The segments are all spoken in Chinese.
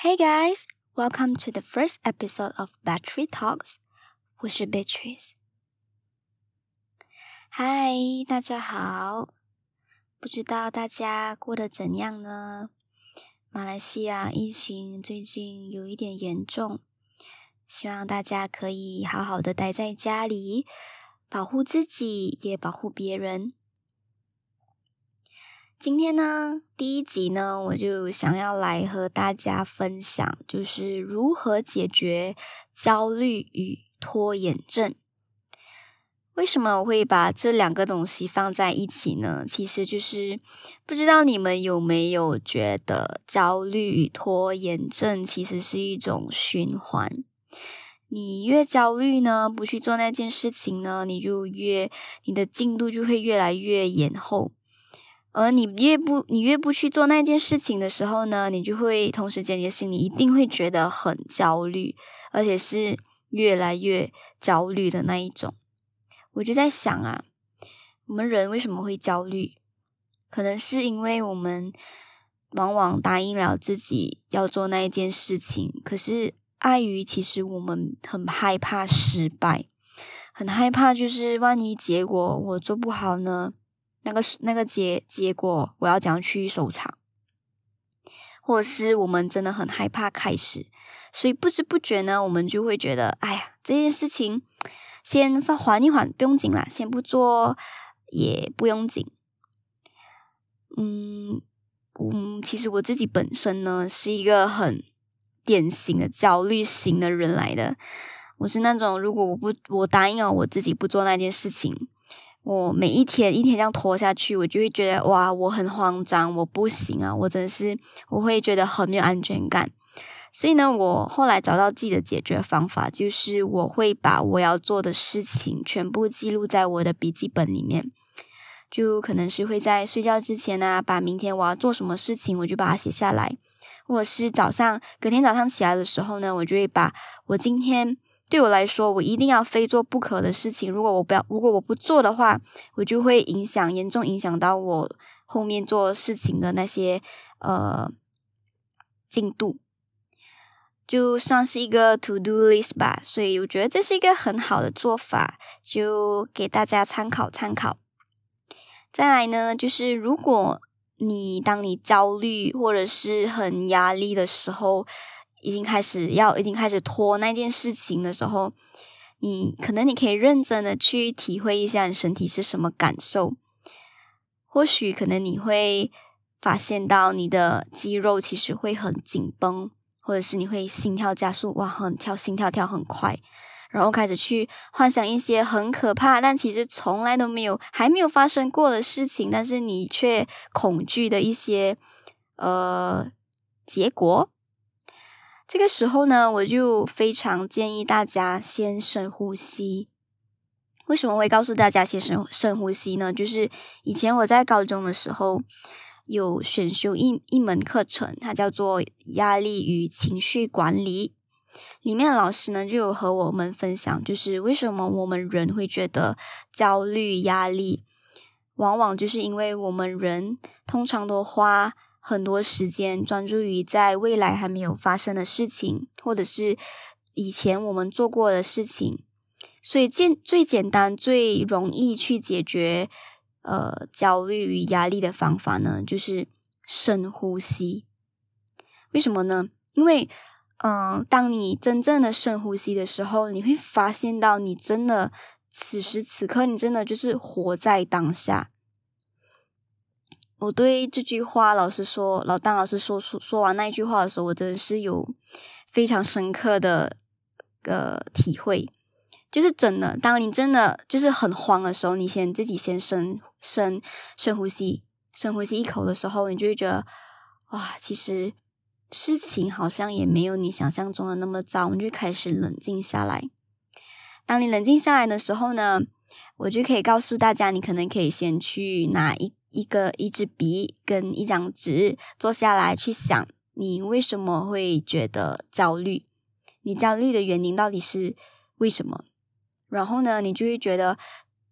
Hey guys, welcome to the first episode of Battery Talks. 我是 Beatrice。嗨，大家好。不知道大家过得怎样呢？马来西亚疫情最近有一点严重，希望大家可以好好的待在家里，保护自己，也保护别人。今天呢，第一集呢，我就想要来和大家分享，就是如何解决焦虑与拖延症。为什么我会把这两个东西放在一起呢？其实就是不知道你们有没有觉得，焦虑与拖延症其实是一种循环。你越焦虑呢，不去做那件事情呢，你就越你的进度就会越来越延后。而你越不，你越不去做那件事情的时候呢，你就会同时间你的心里一定会觉得很焦虑，而且是越来越焦虑的那一种。我就在想啊，我们人为什么会焦虑？可能是因为我们往往答应了自己要做那一件事情，可是碍于其实我们很害怕失败，很害怕就是万一结果我做不好呢？那个那个结结果，我要怎样去收场？或者是我们真的很害怕开始，所以不知不觉呢，我们就会觉得，哎呀，这件事情先放缓一缓，不用紧啦，先不做也不用紧。嗯嗯，其实我自己本身呢，是一个很典型的焦虑型的人来的。我是那种，如果我不我答应了我自己不做那件事情。我每一天一天这样拖下去，我就会觉得哇，我很慌张，我不行啊，我真的是我会觉得很没有安全感。所以呢，我后来找到自己的解决方法，就是我会把我要做的事情全部记录在我的笔记本里面，就可能是会在睡觉之前呢，把明天我要做什么事情，我就把它写下来，或者是早上隔天早上起来的时候呢，我就会把我今天。对我来说，我一定要非做不可的事情。如果我不要，如果我不做的话，我就会影响严重影响到我后面做事情的那些呃进度，就算是一个 to do list 吧。所以我觉得这是一个很好的做法，就给大家参考参考。再来呢，就是如果你当你焦虑或者是很压力的时候。已经开始要已经开始拖那件事情的时候，你可能你可以认真的去体会一下你身体是什么感受。或许可能你会发现到你的肌肉其实会很紧绷，或者是你会心跳加速，哇，很跳心跳跳很快，然后开始去幻想一些很可怕，但其实从来都没有还没有发生过的事情，但是你却恐惧的一些呃结果。这个时候呢，我就非常建议大家先深呼吸。为什么会告诉大家先深深呼吸呢？就是以前我在高中的时候有选修一一门课程，它叫做压力与情绪管理。里面的老师呢就有和我们分享，就是为什么我们人会觉得焦虑、压力，往往就是因为我们人通常都花。很多时间专注于在未来还没有发生的事情，或者是以前我们做过的事情，所以简最简单、最容易去解决呃焦虑与压力的方法呢，就是深呼吸。为什么呢？因为嗯，当你真正的深呼吸的时候，你会发现到你真的此时此刻，你真的就是活在当下。我对这句话，老师说，老当老师说说说完那一句话的时候，我真的是有非常深刻的呃体会。就是真的，当你真的就是很慌的时候，你先自己先深深深呼吸，深呼吸一口的时候，你就会觉得哇，其实事情好像也没有你想象中的那么糟，你就开始冷静下来。当你冷静下来的时候呢，我就可以告诉大家，你可能可以先去拿一。一个一支笔跟一张纸，坐下来去想，你为什么会觉得焦虑？你焦虑的原因到底是为什么？然后呢，你就会觉得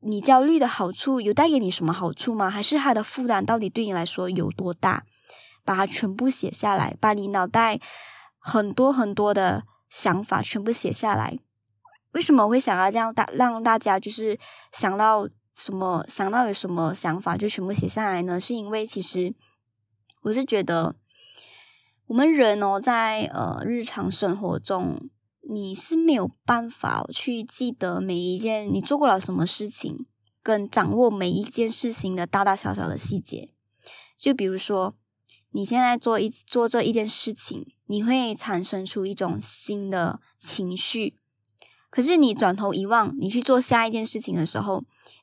你焦虑的好处有带给你什么好处吗？还是它的负担到底对你来说有多大？把它全部写下来，把你脑袋很多很多的想法全部写下来。为什么会想要这样大让大家就是想到什么想到有什么想法就全部写下来呢？是因为其实我是觉得我们人哦，在呃日常生活中，你是没有办法去记得每一件你做过了什么事情，跟掌握每一件事情的大大小小的细节。就比如说。你现在做一做这一件事情，你会产生出一种新的情绪。可是你转头一望，你去做下一件事情的时候，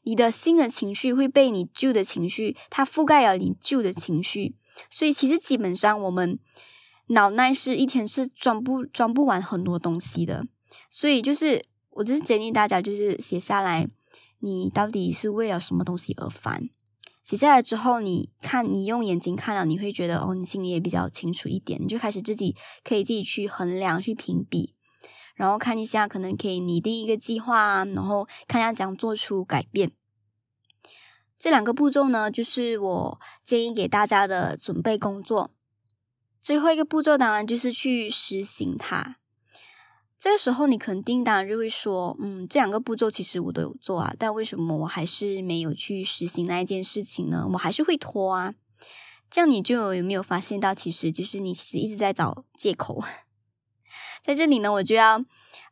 你的新的情绪会被你旧的情绪，它覆盖了你旧的情绪。所以其实基本上我们脑袋是一天是装不装不完很多东西的。所以就是我只是建议大家，就是写下来，你到底是为了什么东西而烦。写下来之后，你看，你用眼睛看了，你会觉得哦，你心里也比较清楚一点，你就开始自己可以自己去衡量、去评比，然后看一下，可能可以拟定一个计划啊，然后看一下怎样做出改变。这两个步骤呢，就是我建议给大家的准备工作。最后一个步骤当然就是去实行它。这个时候，你肯定当然就会说，嗯，这两个步骤其实我都有做啊，但为什么我还是没有去实行那一件事情呢？我还是会拖啊。这样你就有没有发现到，其实就是你其实一直在找借口。在这里呢，我就要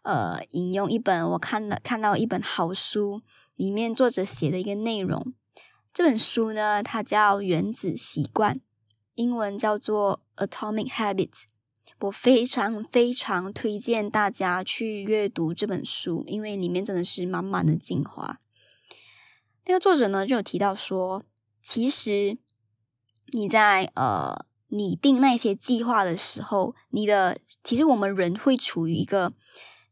呃引用一本我看了看到一本好书里面作者写的一个内容。这本书呢，它叫《原子习惯》，英文叫做《Atomic Habits》。我非常非常推荐大家去阅读这本书，因为里面真的是满满的精华。那个作者呢就有提到说，其实你在呃拟定那些计划的时候，你的其实我们人会处于一个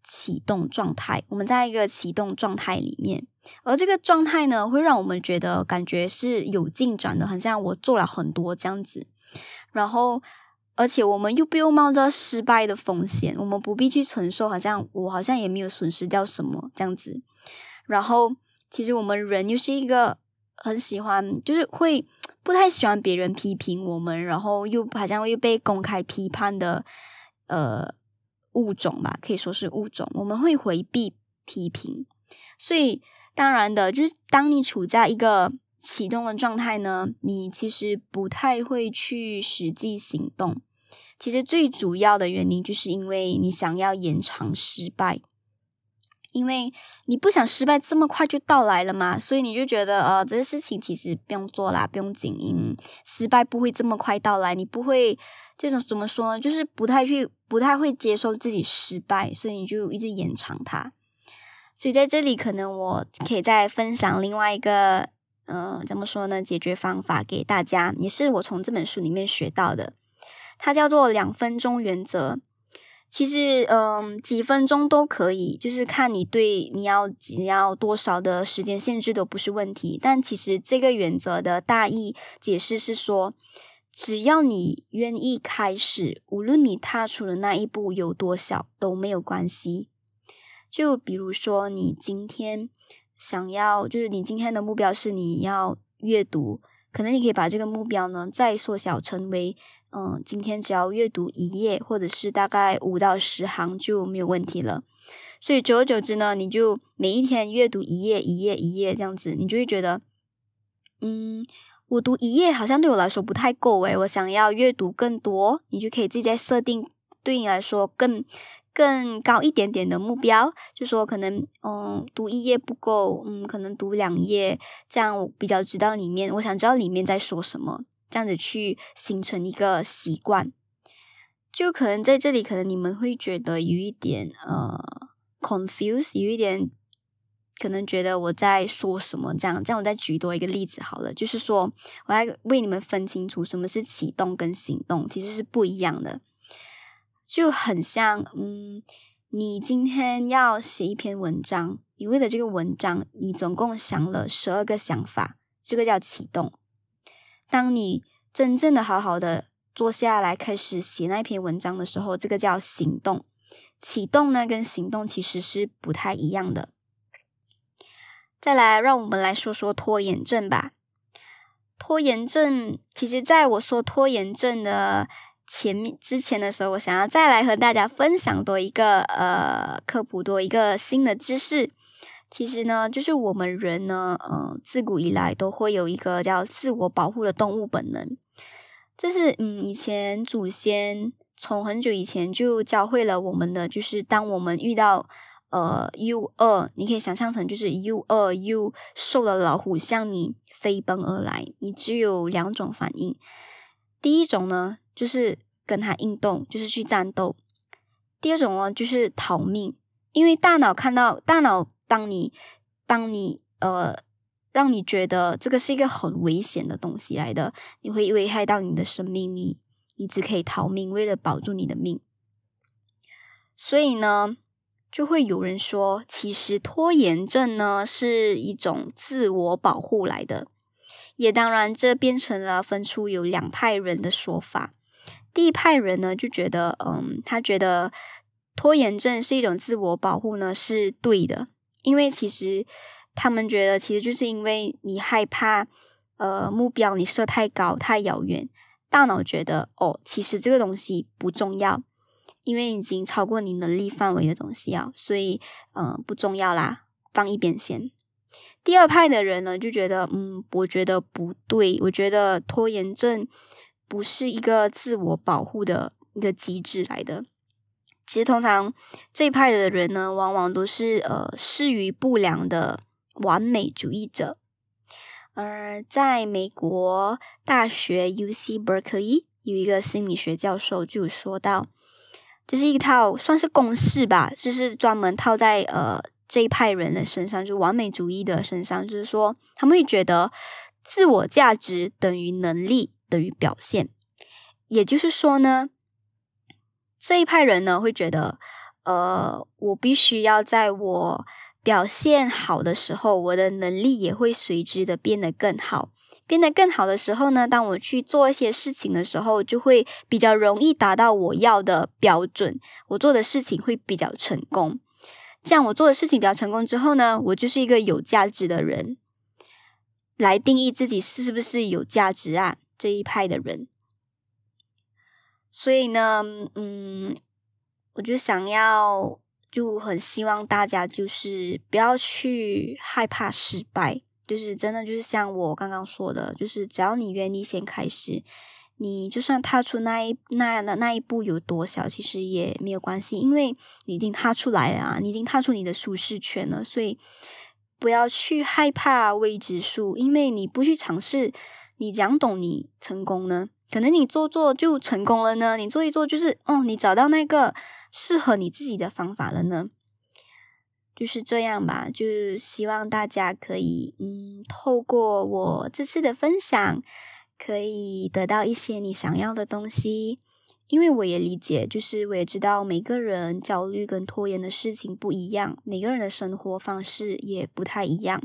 启动状态，我们在一个启动状态里面，而这个状态呢会让我们觉得感觉是有进展的，很像我做了很多这样子，然后。而且我们又不用冒着失败的风险，我们不必去承受，好像我好像也没有损失掉什么这样子。然后，其实我们人又是一个很喜欢，就是会不太喜欢别人批评我们，然后又好像又被公开批判的呃物种吧，可以说是物种。我们会回避批评，所以当然的，就是当你处在一个。启动的状态呢？你其实不太会去实际行动。其实最主要的原因就是因为你想要延长失败，因为你不想失败这么快就到来了嘛，所以你就觉得呃，这个事情其实不用做啦，不用紧，因失败不会这么快到来。你不会这种怎么说呢？就是不太去，不太会接受自己失败，所以你就一直延长它。所以在这里，可能我可以再分享另外一个。嗯，怎么说呢？解决方法给大家，也是我从这本书里面学到的。它叫做两分钟原则。其实，嗯，几分钟都可以，就是看你对你要你要多少的时间限制都不是问题。但其实这个原则的大意解释是说，只要你愿意开始，无论你踏出的那一步有多小都没有关系。就比如说，你今天。想要就是你今天的目标是你要阅读，可能你可以把这个目标呢再缩小成为，嗯，今天只要阅读一页，或者是大概五到十行就没有问题了。所以久而久之呢，你就每一天阅读一页一页一页这样子，你就会觉得，嗯，我读一页好像对我来说不太够诶，我想要阅读更多，你就可以自己再设定对你来说更。更高一点点的目标，就说可能，嗯，读一页不够，嗯，可能读两页，这样我比较知道里面，我想知道里面在说什么，这样子去形成一个习惯。就可能在这里，可能你们会觉得有一点呃 confuse，有一点可能觉得我在说什么，这样，这样我再举多一个例子好了，就是说我来为你们分清楚什么是启动跟行动，其实是不一样的。就很像，嗯，你今天要写一篇文章，你为了这个文章，你总共想了十二个想法，这个叫启动。当你真正的好好的坐下来开始写那篇文章的时候，这个叫行动。启动呢，跟行动其实是不太一样的。再来，让我们来说说拖延症吧。拖延症，其实在我说拖延症的。前面之前的时候，我想要再来和大家分享多一个呃科普多一个新的知识。其实呢，就是我们人呢，呃，自古以来都会有一个叫自我保护的动物本能。这是嗯，以前祖先从很久以前就教会了我们的，就是当我们遇到呃 U 二，你可以想象成就是 U 二 U 瘦的老虎向你飞奔而来，你只有两种反应。第一种呢，就是跟他硬动，就是去战斗；第二种呢，就是逃命。因为大脑看到大脑当你当你呃，让你觉得这个是一个很危险的东西来的，你会危害到你的生命，你你只可以逃命，为了保住你的命。所以呢，就会有人说，其实拖延症呢是一种自我保护来的。也当然，这变成了分出有两派人的说法。第一派人呢，就觉得，嗯，他觉得拖延症是一种自我保护呢，是对的。因为其实他们觉得，其实就是因为你害怕，呃，目标你设太高太遥远，大脑觉得，哦，其实这个东西不重要，因为已经超过你能力范围的东西啊，所以，嗯，不重要啦，放一边先。第二派的人呢，就觉得，嗯，我觉得不对，我觉得拖延症不是一个自我保护的一个机制来的。其实，通常这一派的人呢，往往都是呃，适于不良的完美主义者。而在美国大学 U C Berkeley 有一个心理学教授就说到，这是一套算是公式吧，就是专门套在呃。这一派人的身上，就完美主义的身上，就是说，他们会觉得自我价值等于能力等于表现。也就是说呢，这一派人呢会觉得，呃，我必须要在我表现好的时候，我的能力也会随之的变得更好。变得更好的时候呢，当我去做一些事情的时候，就会比较容易达到我要的标准，我做的事情会比较成功。这样我做的事情比较成功之后呢，我就是一个有价值的人，来定义自己是不是有价值啊这一派的人。所以呢，嗯，我就想要，就很希望大家就是不要去害怕失败，就是真的就是像我刚刚说的，就是只要你愿意先开始。你就算踏出那一那那那一步有多小，其实也没有关系，因为你已经踏出来了啊，你已经踏出你的舒适圈了。所以不要去害怕未知数，因为你不去尝试，你讲懂你成功呢？可能你做做就成功了呢？你做一做就是哦，你找到那个适合你自己的方法了呢？就是这样吧，就希望大家可以嗯，透过我这次的分享。可以得到一些你想要的东西，因为我也理解，就是我也知道每个人焦虑跟拖延的事情不一样，每个人的生活方式也不太一样。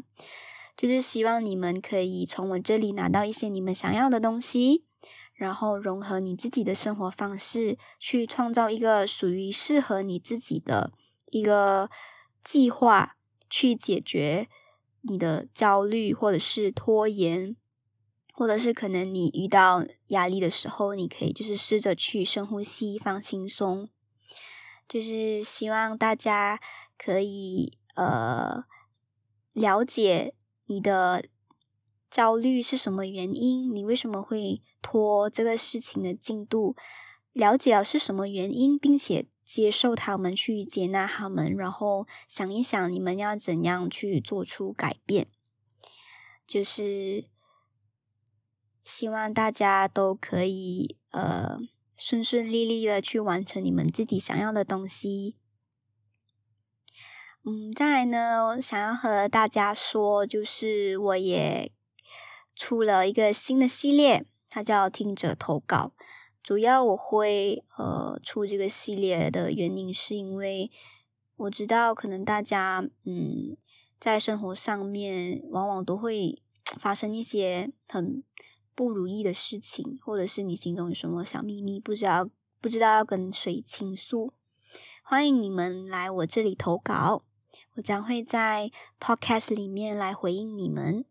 就是希望你们可以从我这里拿到一些你们想要的东西，然后融合你自己的生活方式，去创造一个属于适合你自己的一个计划，去解决你的焦虑或者是拖延。或者是可能你遇到压力的时候，你可以就是试着去深呼吸，放轻松。就是希望大家可以呃了解你的焦虑是什么原因，你为什么会拖这个事情的进度？了解了是什么原因，并且接受他们，去接纳他们，然后想一想你们要怎样去做出改变，就是。希望大家都可以呃顺顺利利的去完成你们自己想要的东西。嗯，再来呢，我想要和大家说，就是我也出了一个新的系列，它叫听者投稿。主要我会呃出这个系列的原因，是因为我知道可能大家嗯在生活上面往往都会发生一些很。不如意的事情，或者是你心中有什么小秘密，不知道不知道要跟谁倾诉，欢迎你们来我这里投稿，我将会在 podcast 里面来回应你们。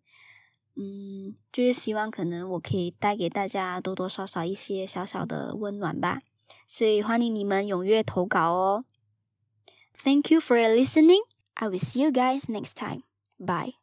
嗯，就是希望可能我可以带给大家多多少少一些小小的温暖吧。所以欢迎你们踊跃投稿哦。Thank you for listening. I will see you guys next time. Bye.